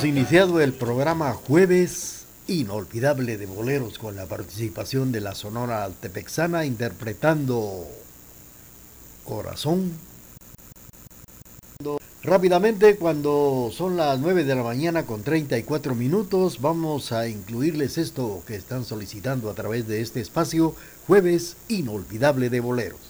Hemos iniciado el programa Jueves Inolvidable de Boleros con la participación de la Sonora Altepexana interpretando Corazón. Rápidamente, cuando son las 9 de la mañana con 34 minutos, vamos a incluirles esto que están solicitando a través de este espacio, Jueves Inolvidable de Boleros.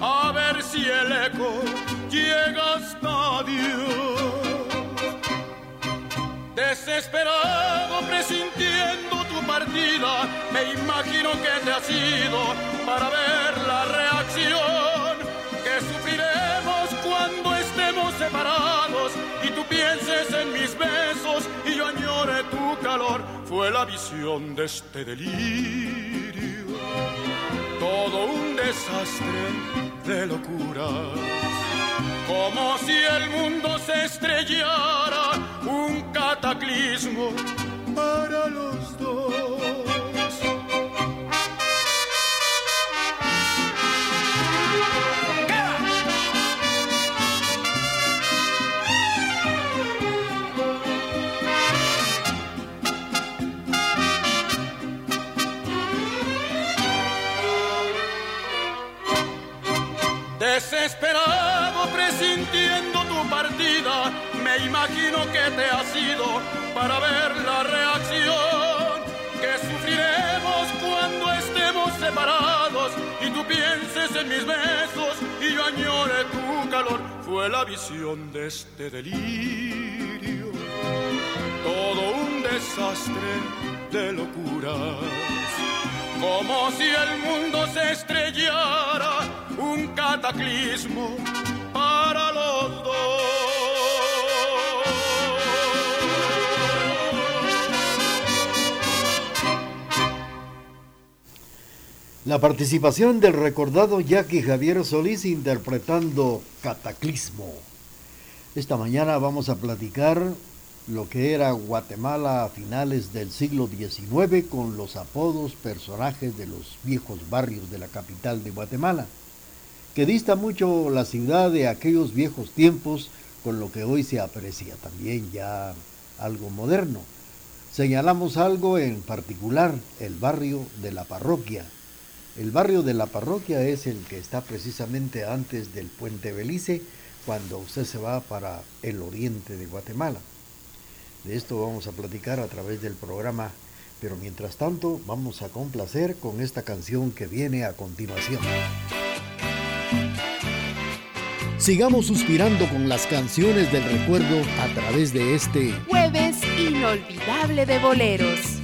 a ver si el eco llega hasta Dios Desesperado presintiendo tu partida, me imagino que te has ido para ver la reacción que sufriremos cuando estemos separados y tú pienses en mis besos y yo añore tu calor. Fue la visión de este delirio, todo un desastre de locuras como si el mundo se estrellara, un cataclismo para los dos. Desesperado presintiendo tu partida, me imagino que te has ido para ver la reacción que sufriremos cuando estemos separados y tú pienses en mis besos y yo añore tu calor. Fue la visión de este delirio, todo un desastre de locuras, como si el mundo se estrellara un cataclismo para los dos. La participación del recordado Jackie Javier Solís interpretando Cataclismo. Esta mañana vamos a platicar lo que era Guatemala a finales del siglo XIX con los apodos personajes de los viejos barrios de la capital de Guatemala que dista mucho la ciudad de aquellos viejos tiempos con lo que hoy se aprecia también ya algo moderno. Señalamos algo en particular, el barrio de la parroquia. El barrio de la parroquia es el que está precisamente antes del puente Belice, cuando usted se va para el oriente de Guatemala. De esto vamos a platicar a través del programa, pero mientras tanto vamos a complacer con esta canción que viene a continuación. Sigamos suspirando con las canciones del recuerdo a través de este jueves inolvidable de boleros.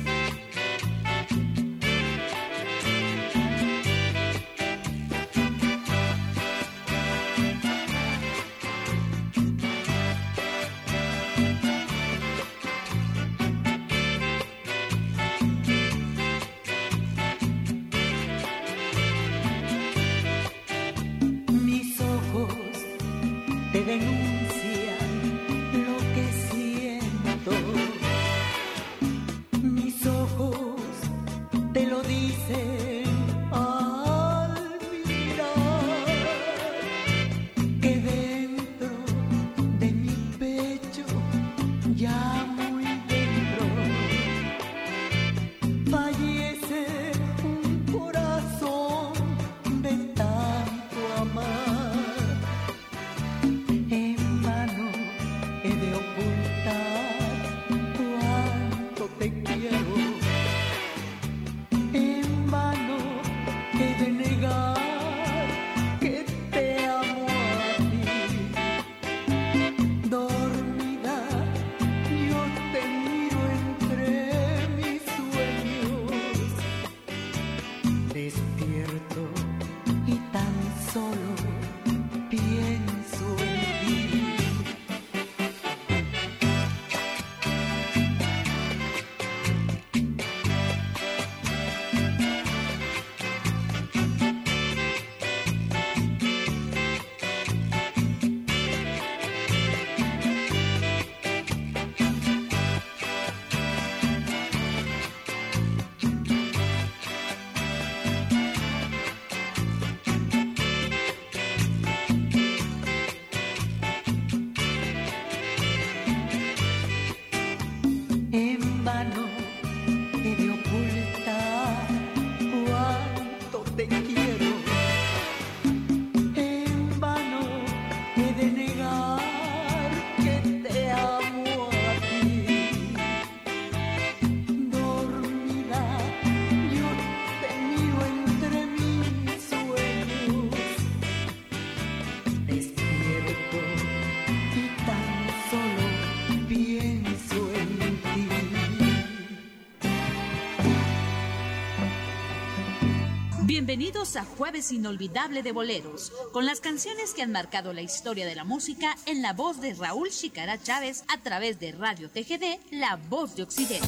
A Jueves Inolvidable de Boleros, con las canciones que han marcado la historia de la música en la voz de Raúl Chicara Chávez a través de Radio TGD, La Voz de Occidente.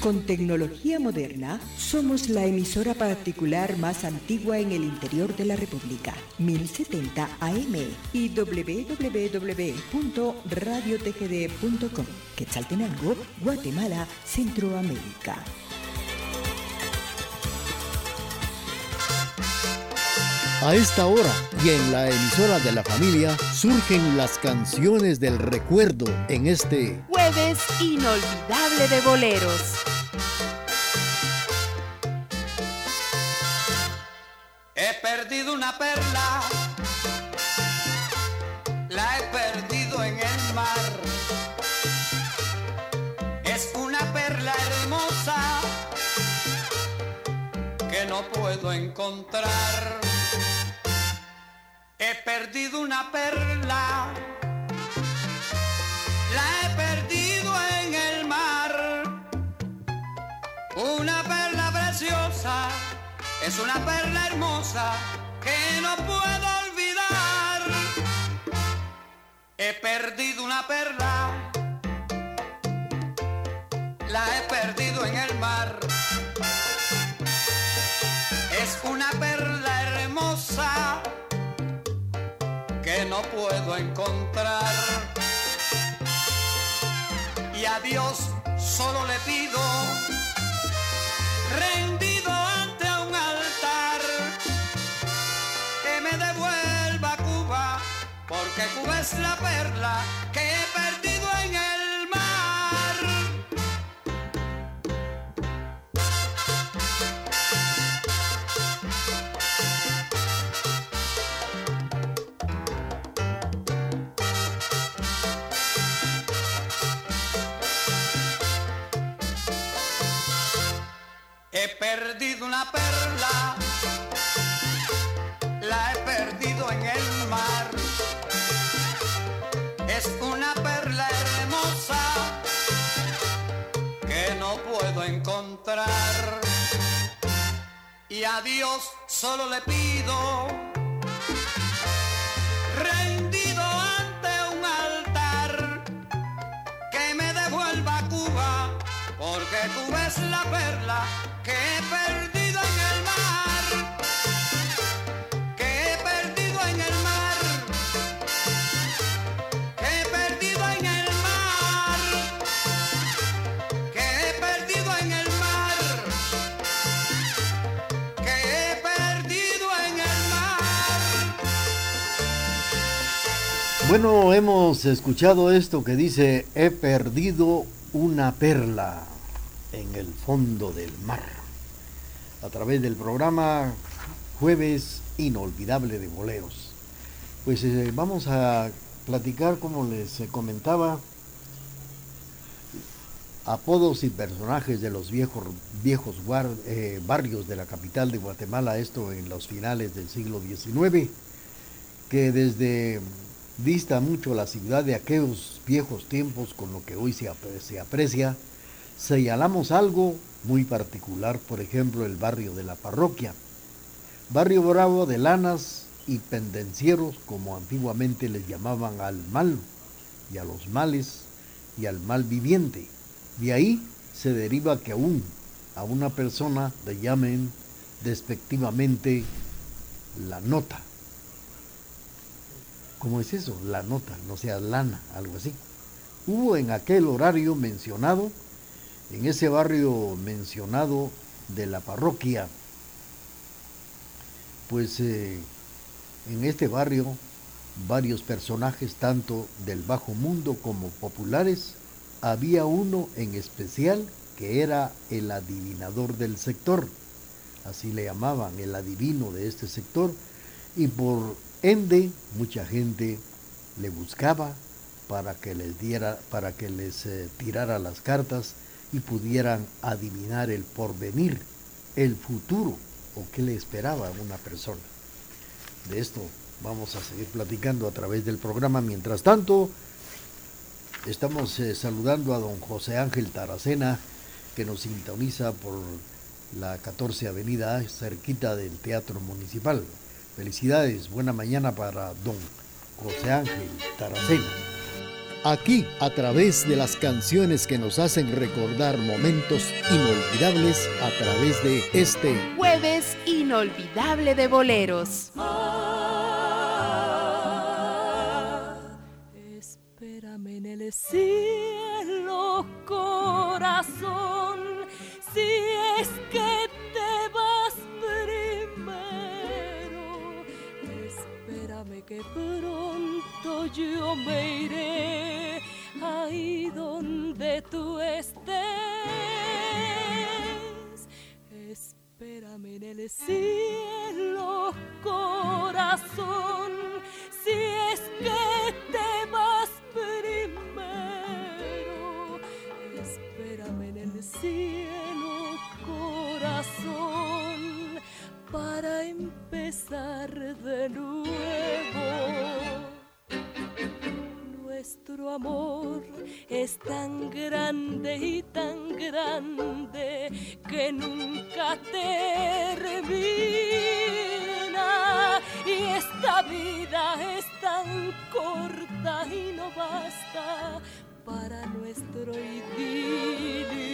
Con tecnología moderna, somos la emisora particular más antigua en el interior de la República, 1070 AM y www.radiotgd.com, Quetzaltenango, Guatemala, Centroamérica. A esta hora y en la emisora de la familia surgen las canciones del recuerdo en este jueves inolvidable de boleros. He perdido una perla, la he perdido en el mar. Es una perla hermosa que no puedo encontrar. He perdido una perla, la he perdido en el mar. Una perla preciosa, es una perla hermosa que no puedo olvidar. He perdido una perla, la he perdido en el mar. Es una perla que no puedo encontrar. Y a Dios solo le pido, rendido ante un altar, que me devuelva Cuba, porque Cuba es la perla que he perdido una perla, la he perdido en el mar. Es una perla hermosa que no puedo encontrar. Y a Dios solo le pido, Bueno, hemos escuchado esto que dice, he perdido una perla en el fondo del mar, a través del programa Jueves Inolvidable de Boleros. Pues eh, vamos a platicar, como les comentaba, apodos y personajes de los viejos, viejos eh, barrios de la capital de Guatemala, esto en los finales del siglo XIX, que desde dista mucho la ciudad de aquellos viejos tiempos con lo que hoy se, se aprecia, señalamos algo muy particular, por ejemplo, el barrio de la parroquia. Barrio bravo de lanas y pendencieros, como antiguamente les llamaban al mal y a los males y al mal viviente. De ahí se deriva que aún a una persona le llamen despectivamente la nota. ¿Cómo es eso? La nota, no sea lana, algo así. Hubo en aquel horario mencionado, en ese barrio mencionado de la parroquia, pues eh, en este barrio varios personajes tanto del bajo mundo como populares, había uno en especial que era el adivinador del sector, así le llamaban, el adivino de este sector, y por ende mucha gente le buscaba para que les diera, para que les eh, tirara las cartas y pudieran adivinar el porvenir, el futuro o qué le esperaba a una persona. De esto vamos a seguir platicando a través del programa. Mientras tanto, estamos eh, saludando a don José Ángel Taracena, que nos sintoniza por la 14 Avenida cerquita del Teatro Municipal. Felicidades, buena mañana para don José Ángel Taracena. Aquí, a través de las canciones que nos hacen recordar momentos inolvidables, a través de este jueves inolvidable de boleros. espérame en el cielo, corazón, que pronto yo me iré ahí donde tú estés. Espérame en el cielo, corazón, si es que te vas primero. Espérame en el cielo, corazón, para empezar de nuevo nuestro amor es tan grande y tan grande que nunca termina. Y esta vida es tan corta y no basta para nuestro idilio.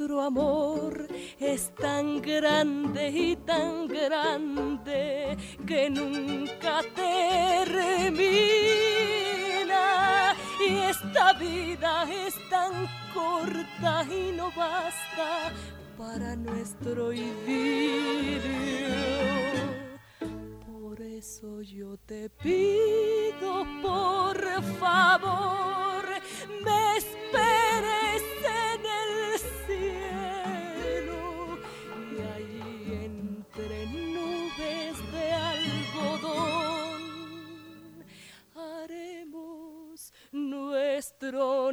nuestro amor es tan grande y tan grande que nunca termina. Y esta vida es tan corta y no basta para nuestro idilio. Por eso yo te pido, por favor,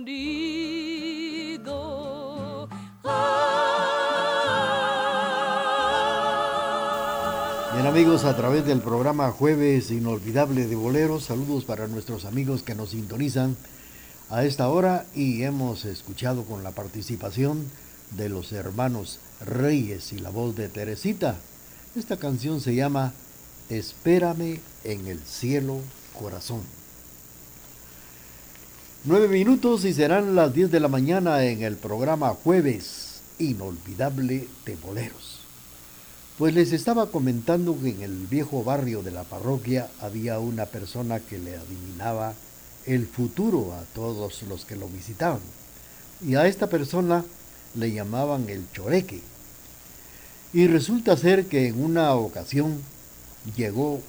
Bien amigos, a través del programa Jueves Inolvidable de Boleros, saludos para nuestros amigos que nos sintonizan a esta hora y hemos escuchado con la participación de los hermanos Reyes y la voz de Teresita. Esta canción se llama Espérame en el cielo corazón. Nueve minutos y serán las diez de la mañana en el programa Jueves Inolvidable de Boleros. Pues les estaba comentando que en el viejo barrio de la parroquia había una persona que le adivinaba el futuro a todos los que lo visitaban. Y a esta persona le llamaban el choreque. Y resulta ser que en una ocasión llegó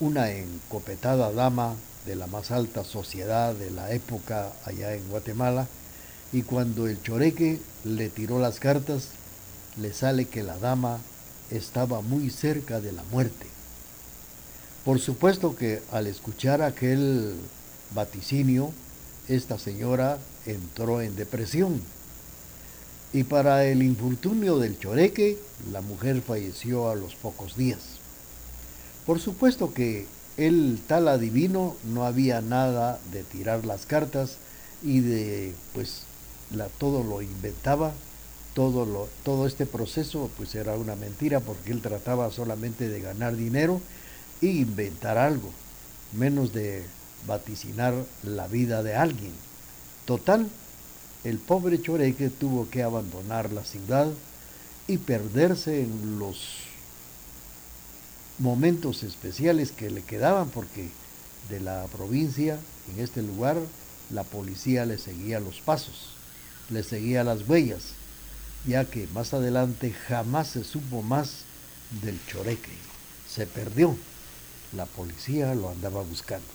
una encopetada dama de la más alta sociedad de la época allá en Guatemala, y cuando el choreque le tiró las cartas, le sale que la dama estaba muy cerca de la muerte. Por supuesto que al escuchar aquel vaticinio, esta señora entró en depresión. Y para el infortunio del choreque, la mujer falleció a los pocos días. Por supuesto que el tal adivino no había nada de tirar las cartas y de pues la, todo lo inventaba, todo, lo, todo este proceso pues era una mentira porque él trataba solamente de ganar dinero e inventar algo, menos de vaticinar la vida de alguien. Total, el pobre Choreque tuvo que abandonar la ciudad y perderse en los momentos especiales que le quedaban porque de la provincia, en este lugar, la policía le seguía los pasos, le seguía las huellas. ya que más adelante jamás se supo más del choreque. Se perdió. La policía lo andaba buscando.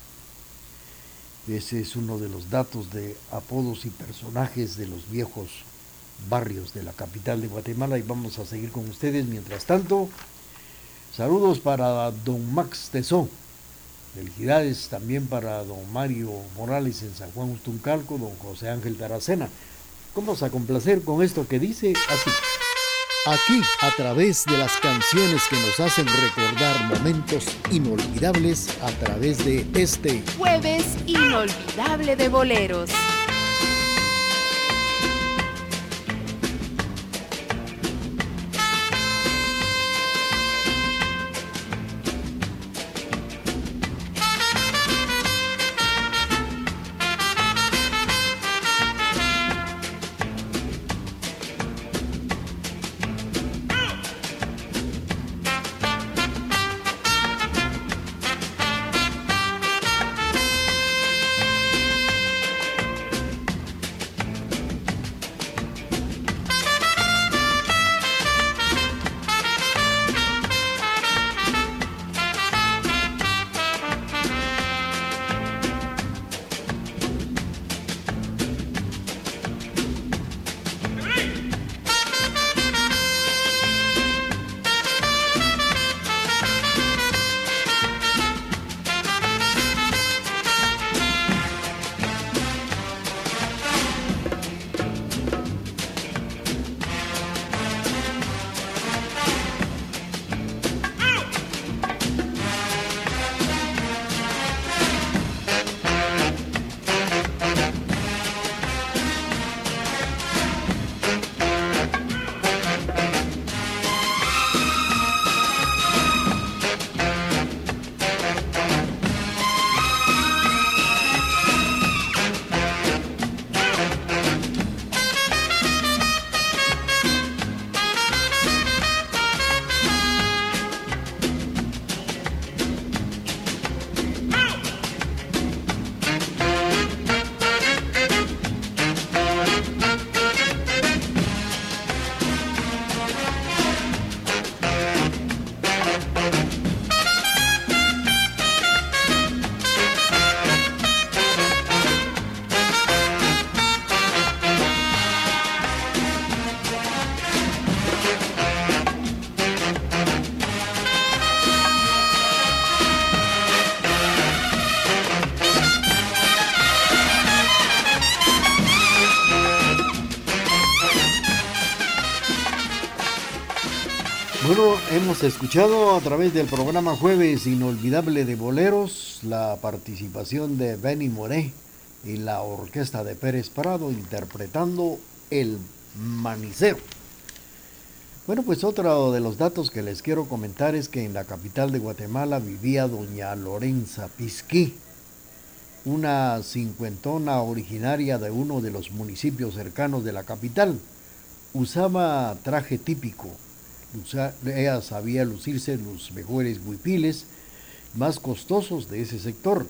Ese es uno de los datos de apodos y personajes de los viejos barrios de la capital de Guatemala y vamos a seguir con ustedes. Mientras tanto, saludos para don Max Tesó. Felicidades también para don Mario Morales en San Juan Ustuncalco, don José Ángel Taracena. Vamos a complacer con esto que dice así. Aquí, a través de las canciones que nos hacen recordar momentos inolvidables, a través de este jueves inolvidable de boleros. Escuchado a través del programa Jueves Inolvidable de Boleros la participación de Benny Moré y la orquesta de Pérez Prado interpretando El Manicero. Bueno, pues otro de los datos que les quiero comentar es que en la capital de Guatemala vivía doña Lorenza Pisquí, una cincuentona originaria de uno de los municipios cercanos de la capital. Usaba traje típico, ella sabía lucirse los mejores huipiles más costosos de ese sector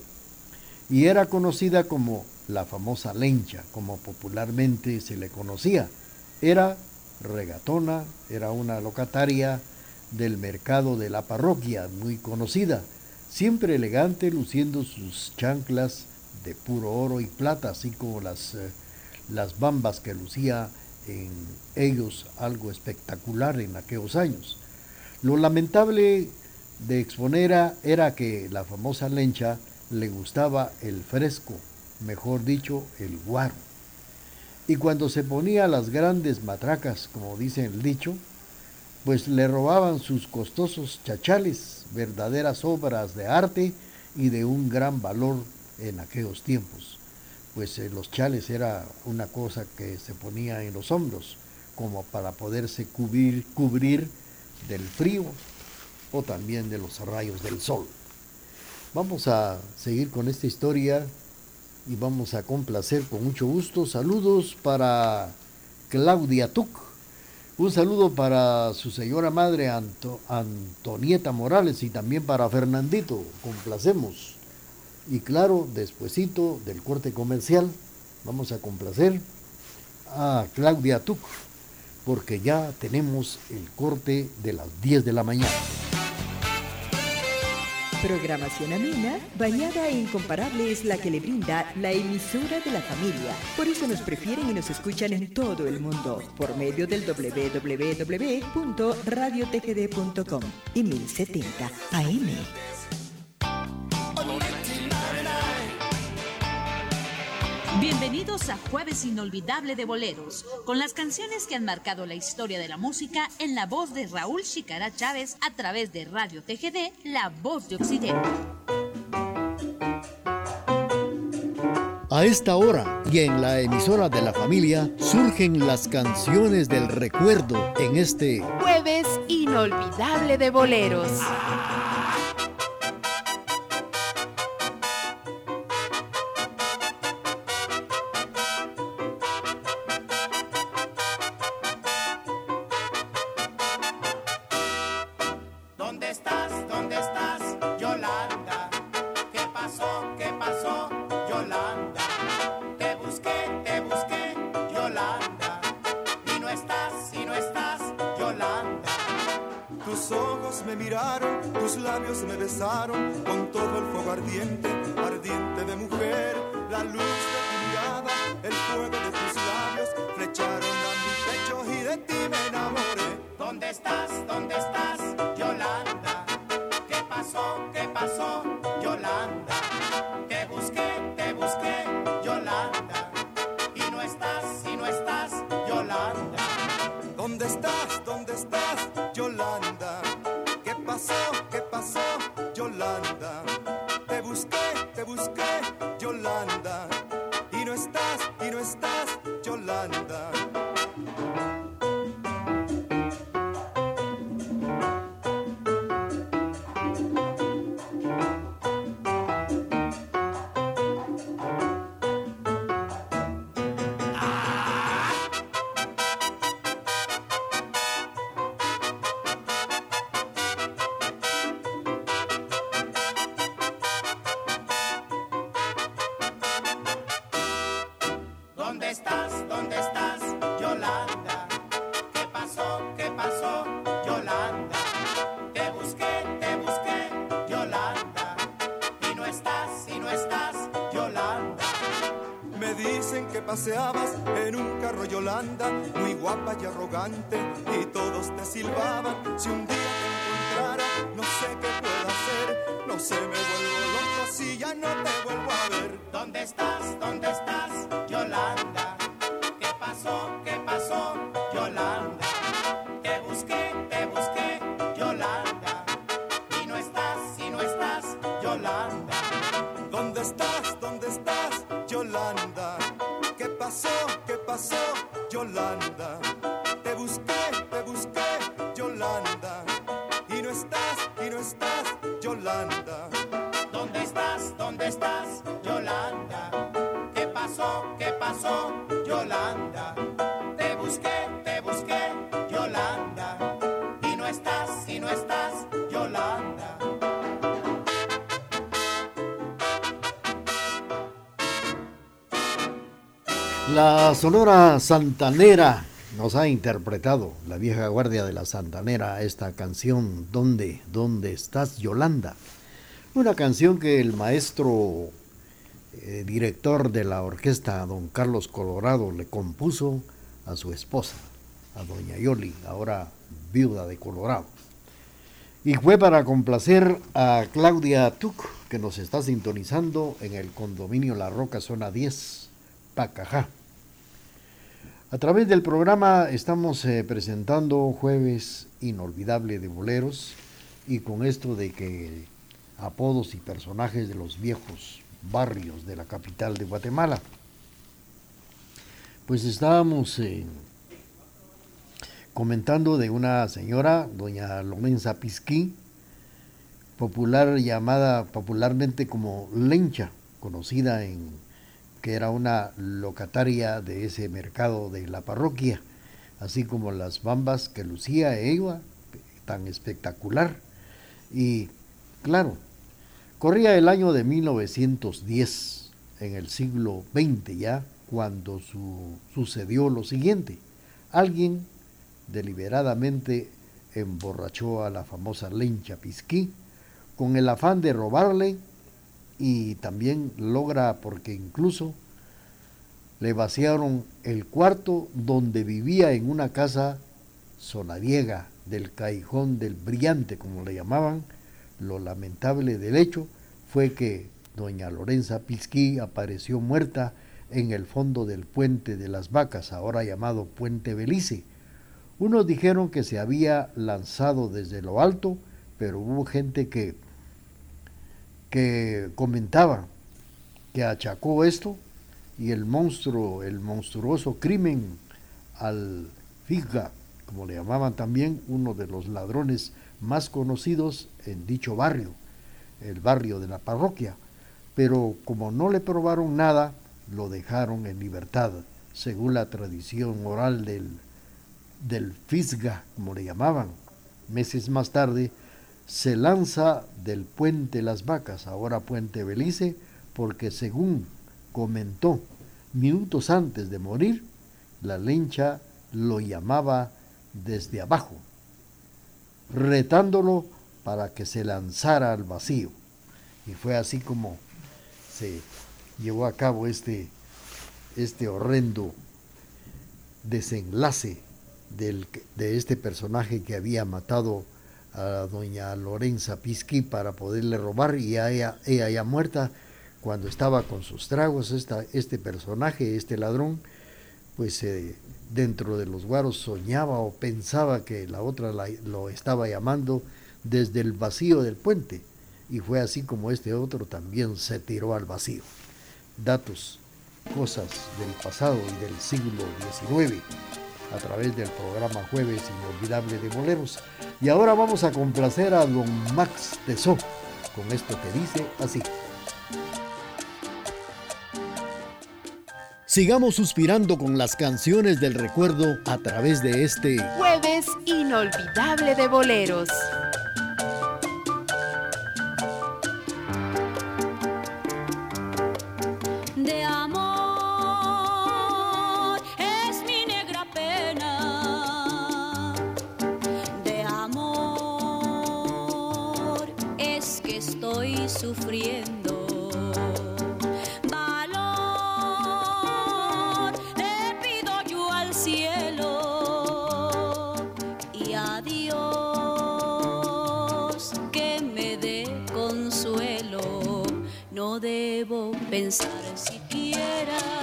y era conocida como la famosa lencha, como popularmente se le conocía. Era regatona, era una locataria del mercado de la parroquia, muy conocida, siempre elegante, luciendo sus chanclas de puro oro y plata, así como las, eh, las bambas que lucía en ellos algo espectacular en aquellos años. Lo lamentable de Exponera era que la famosa lencha le gustaba el fresco, mejor dicho, el guaro. Y cuando se ponía las grandes matracas, como dice el dicho, pues le robaban sus costosos chachales, verdaderas obras de arte y de un gran valor en aquellos tiempos pues eh, los chales era una cosa que se ponía en los hombros como para poderse cubrir, cubrir del frío o también de los rayos del sol. Vamos a seguir con esta historia y vamos a complacer con mucho gusto. Saludos para Claudia Tuc. Un saludo para su señora madre Antonieta Morales y también para Fernandito. Complacemos. Y claro, despuesito del corte comercial, vamos a complacer a Claudia Tuc porque ya tenemos el corte de las 10 de la mañana. Programación amena, bañada e incomparable es la que le brinda la emisora de la familia. Por eso nos prefieren y nos escuchan en todo el mundo por medio del www.radiotgd.com y 1070 AM. Bienvenidos a Jueves Inolvidable de Boleros, con las canciones que han marcado la historia de la música en la voz de Raúl Chicara Chávez a través de Radio TGD, La Voz de Occidente. A esta hora y en la emisora de la familia surgen las canciones del recuerdo en este Jueves Inolvidable de Boleros. me miraron, tus labios me besaron con todo el fuego ardiente, ardiente de mujer, la luz paseabas en un carro Yolanda, muy guapa y arrogante, y todos te silbaban. Si un día te encontrara, no sé qué puedo hacer, no sé, me vuelvo loco si ya no te vuelvo a ver. ¿Dónde estás? Yolanda? Te La Sonora Santanera nos ha interpretado la vieja guardia de la Santanera esta canción ¿Dónde, dónde estás Yolanda? Una canción que el maestro eh, director de la orquesta, don Carlos Colorado, le compuso a su esposa, a doña Yoli, ahora viuda de Colorado. Y fue para complacer a Claudia Tuc, que nos está sintonizando en el condominio La Roca, zona 10, Pacajá. A través del programa estamos eh, presentando Jueves Inolvidable de Boleros y con esto de que apodos y personajes de los viejos barrios de la capital de Guatemala. Pues estábamos eh, comentando de una señora, doña Lomenza Pisquí, popular llamada popularmente como Lencha, conocida en que era una locataria de ese mercado de la parroquia, así como las bambas que lucía ella, tan espectacular. Y claro, corría el año de 1910, en el siglo XX ya, cuando sucedió lo siguiente. Alguien deliberadamente emborrachó a la famosa Lencha Pisquí con el afán de robarle y también logra porque incluso le vaciaron el cuarto donde vivía en una casa solariega del callejón del brillante como le llamaban lo lamentable del hecho fue que doña Lorenza Pisquí apareció muerta en el fondo del puente de las vacas, ahora llamado Puente Belice. Unos dijeron que se había lanzado desde lo alto, pero hubo gente que, que comentaba que achacó esto y el monstruo, el monstruoso crimen al Figa, como le llamaban también, uno de los ladrones más conocidos en dicho barrio, el barrio de la parroquia. Pero como no le probaron nada, lo dejaron en libertad, según la tradición oral del, del Fisga, como le llamaban. Meses más tarde, se lanza del puente Las Vacas, ahora puente Belice, porque según comentó minutos antes de morir, la lencha lo llamaba desde abajo, retándolo para que se lanzara al vacío. Y fue así como se llevó a cabo este, este horrendo desenlace del, de este personaje que había matado a doña Lorenza Pisqui para poderle robar y ella, ella ya muerta cuando estaba con sus tragos, esta, este personaje, este ladrón, pues eh, dentro de los guaros soñaba o pensaba que la otra lo estaba llamando desde el vacío del puente. Y fue así como este otro también se tiró al vacío. Datos, cosas del pasado y del siglo XIX a través del programa Jueves Inolvidable de Boleros. Y ahora vamos a complacer a don Max Tesó con esto que dice así. Sigamos suspirando con las canciones del recuerdo a través de este Jueves Inolvidable de Boleros. sufriendo. Valor le pido yo al cielo y a Dios que me dé consuelo. No debo pensar siquiera.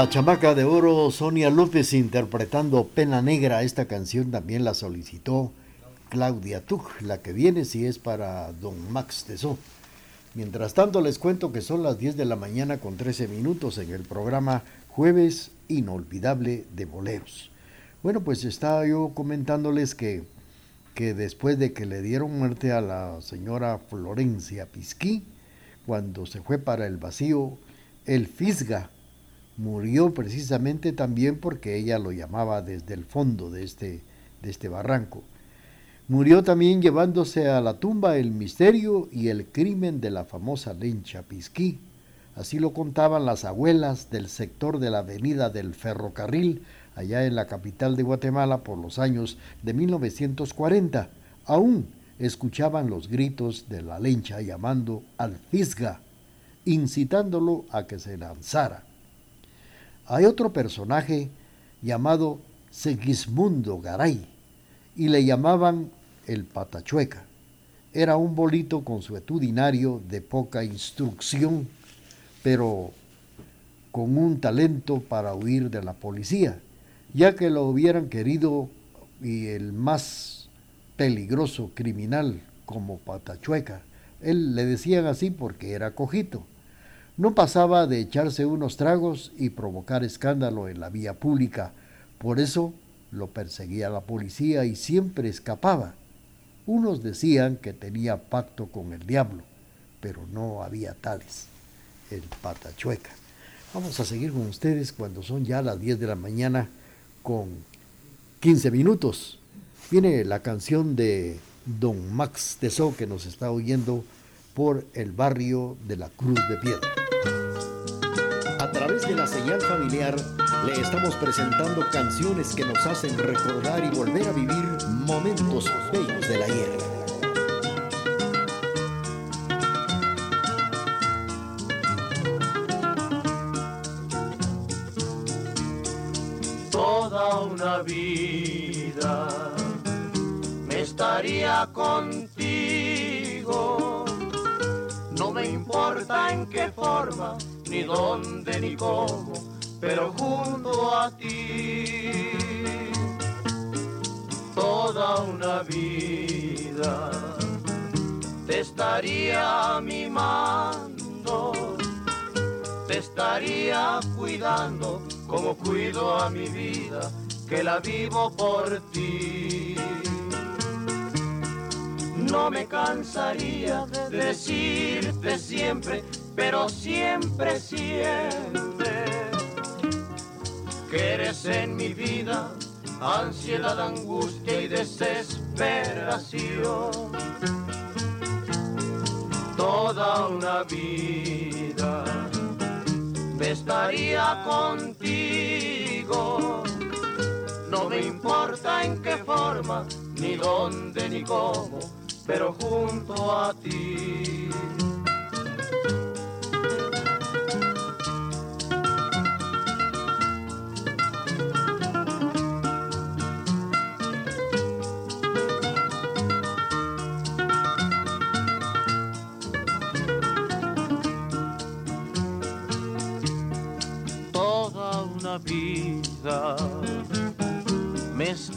La chamaca de oro Sonia López interpretando Pena Negra, esta canción también la solicitó Claudia Tuch. La que viene si es para don Max Tesó. Mientras tanto les cuento que son las 10 de la mañana con 13 minutos en el programa Jueves Inolvidable de Boleros. Bueno, pues estaba yo comentándoles que, que después de que le dieron muerte a la señora Florencia Pisquí, cuando se fue para el vacío, el Fisga murió precisamente también porque ella lo llamaba desde el fondo de este, de este barranco. Murió también llevándose a la tumba el misterio y el crimen de la famosa Lencha Pisquí. Así lo contaban las abuelas del sector de la avenida del ferrocarril, allá en la capital de Guatemala por los años de 1940. Aún escuchaban los gritos de la lencha llamando al fisga, incitándolo a que se lanzara. Hay otro personaje llamado Segismundo Garay, y le llamaban el patachueca. Era un bolito consuetudinario de poca instrucción, pero con un talento para huir de la policía, ya que lo hubieran querido y el más peligroso criminal como patachueca. Él le decían así porque era cojito. No pasaba de echarse unos tragos y provocar escándalo en la vía pública. Por eso lo perseguía la policía y siempre escapaba. Unos decían que tenía pacto con el diablo, pero no había tales. El patachueca. Vamos a seguir con ustedes cuando son ya las 10 de la mañana con 15 minutos. Viene la canción de Don Max Tesó que nos está oyendo por el barrio de la Cruz de Piedra. A través de la señal familiar le estamos presentando canciones que nos hacen recordar y volver a vivir momentos bellos de la hierba. Toda una vida me estaría contigo. No me importa en qué forma, ni dónde, ni cómo pero junto a ti toda una vida te estaría mimando, te estaría cuidando como cuido a mi vida, que la vivo por ti. No me cansaría de decirte siempre, pero siempre, siempre que eres en mi vida ansiedad, angustia y desesperación. Toda una vida me estaría contigo. No me importa en qué forma, ni dónde, ni cómo, pero junto a ti.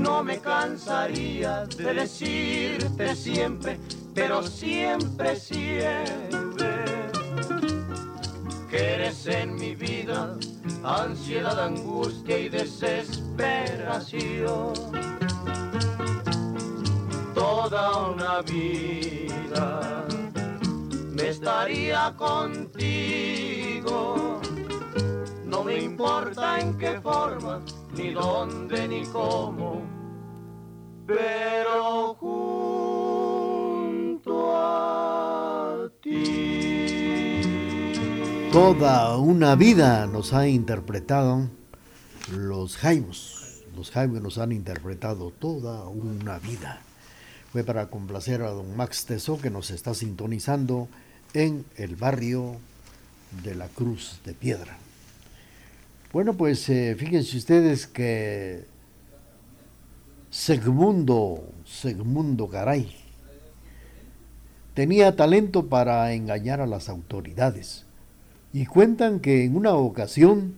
No me cansaría de decirte siempre, pero siempre, siempre, que eres en mi vida ansiedad, angustia y desesperación. Toda una vida me estaría contigo no me importa en qué forma, ni dónde, ni cómo, pero junto a ti. Toda una vida nos ha interpretado los Jaimos, los Jaime nos han interpretado toda una vida. Fue para complacer a don Max Teso que nos está sintonizando en el barrio de la Cruz de Piedra. Bueno, pues eh, fíjense ustedes que Segmundo, Segmundo Garay, tenía talento para engañar a las autoridades. Y cuentan que en una ocasión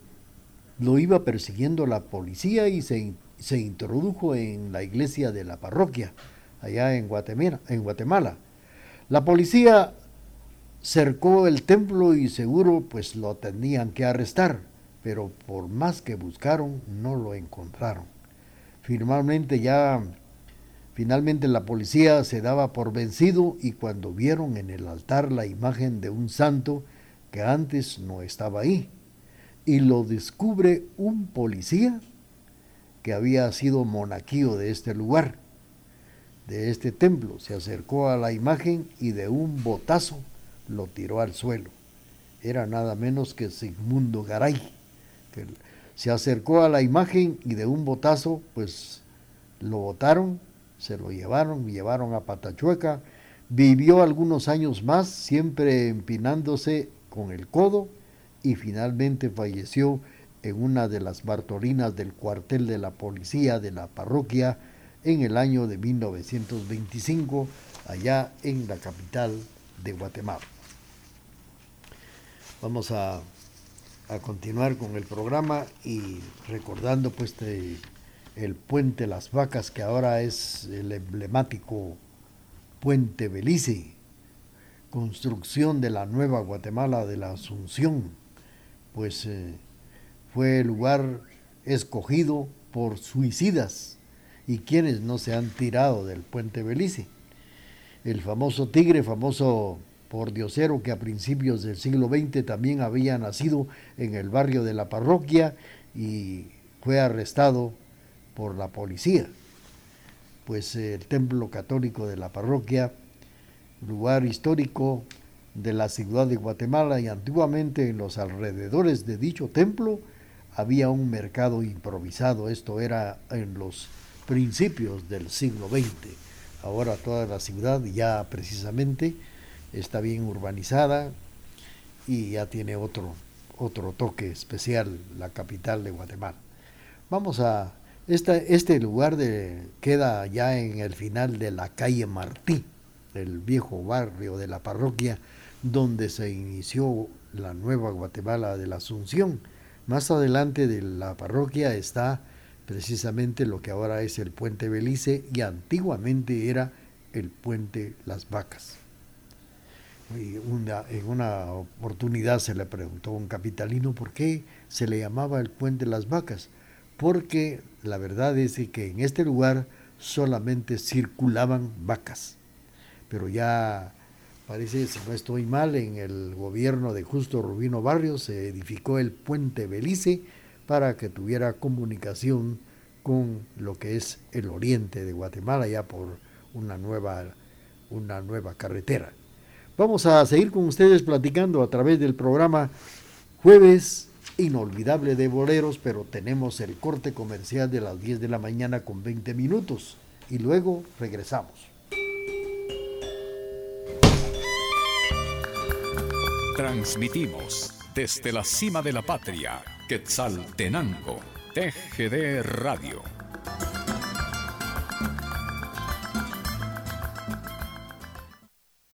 lo iba persiguiendo la policía y se, se introdujo en la iglesia de la parroquia, allá en Guatemala, en Guatemala. La policía cercó el templo y seguro pues lo tenían que arrestar, pero por más que buscaron no lo encontraron. Finalmente ya finalmente la policía se daba por vencido y cuando vieron en el altar la imagen de un santo que antes no estaba ahí y lo descubre un policía que había sido monaquío de este lugar, de este templo, se acercó a la imagen y de un botazo lo tiró al suelo. Era nada menos que Sigmundo Garay, se acercó a la imagen y de un botazo, pues lo botaron, se lo llevaron, llevaron a Patachueca, vivió algunos años más, siempre empinándose con el codo y finalmente falleció en una de las Bartolinas del cuartel de la policía de la parroquia en el año de 1925, allá en la capital de Guatemala. Vamos a, continuar con el programa y recordando pues el puente Las Vacas, que ahora es el emblemático puente Belice, construcción de la nueva Guatemala de la Asunción, pues eh, fue el lugar escogido por suicidas y quienes no se han tirado del puente Belice. El famoso tigre, famoso por Diosero que a principios del siglo XX también había nacido en el barrio de la parroquia y fue arrestado por la policía. Pues el templo católico de la parroquia, lugar histórico de la ciudad de Guatemala y antiguamente en los alrededores de dicho templo había un mercado improvisado. Esto era en los principios del siglo XX. Ahora toda la ciudad ya precisamente está bien urbanizada y ya tiene otro, otro toque especial, la capital de Guatemala. Vamos a, este, lugar queda ya en el final de la calle Martí, el viejo barrio de la parroquia, donde se inició la nueva Guatemala de la Asunción. Más adelante de la parroquia está precisamente lo que ahora es el puente Belice y antiguamente era el puente Las Vacas en una oportunidad se le preguntó a un capitalino por qué se le llamaba el puente de las vacas, porque la verdad es que en este lugar solamente circulaban vacas, pero ya parece, si no estoy mal, en el gobierno de Justo Rubino Barrios se edificó el puente Belice para que tuviera comunicación con lo que es el oriente de Guatemala ya por una nueva, una nueva carretera. Vamos a seguir con ustedes platicando a través del programa Jueves Inolvidable de Boleros, pero tenemos el corte comercial de las 10 de la mañana con 20 minutos y luego regresamos. Transmitimos desde la cima de la patria, Quetzaltenango, TGD Radio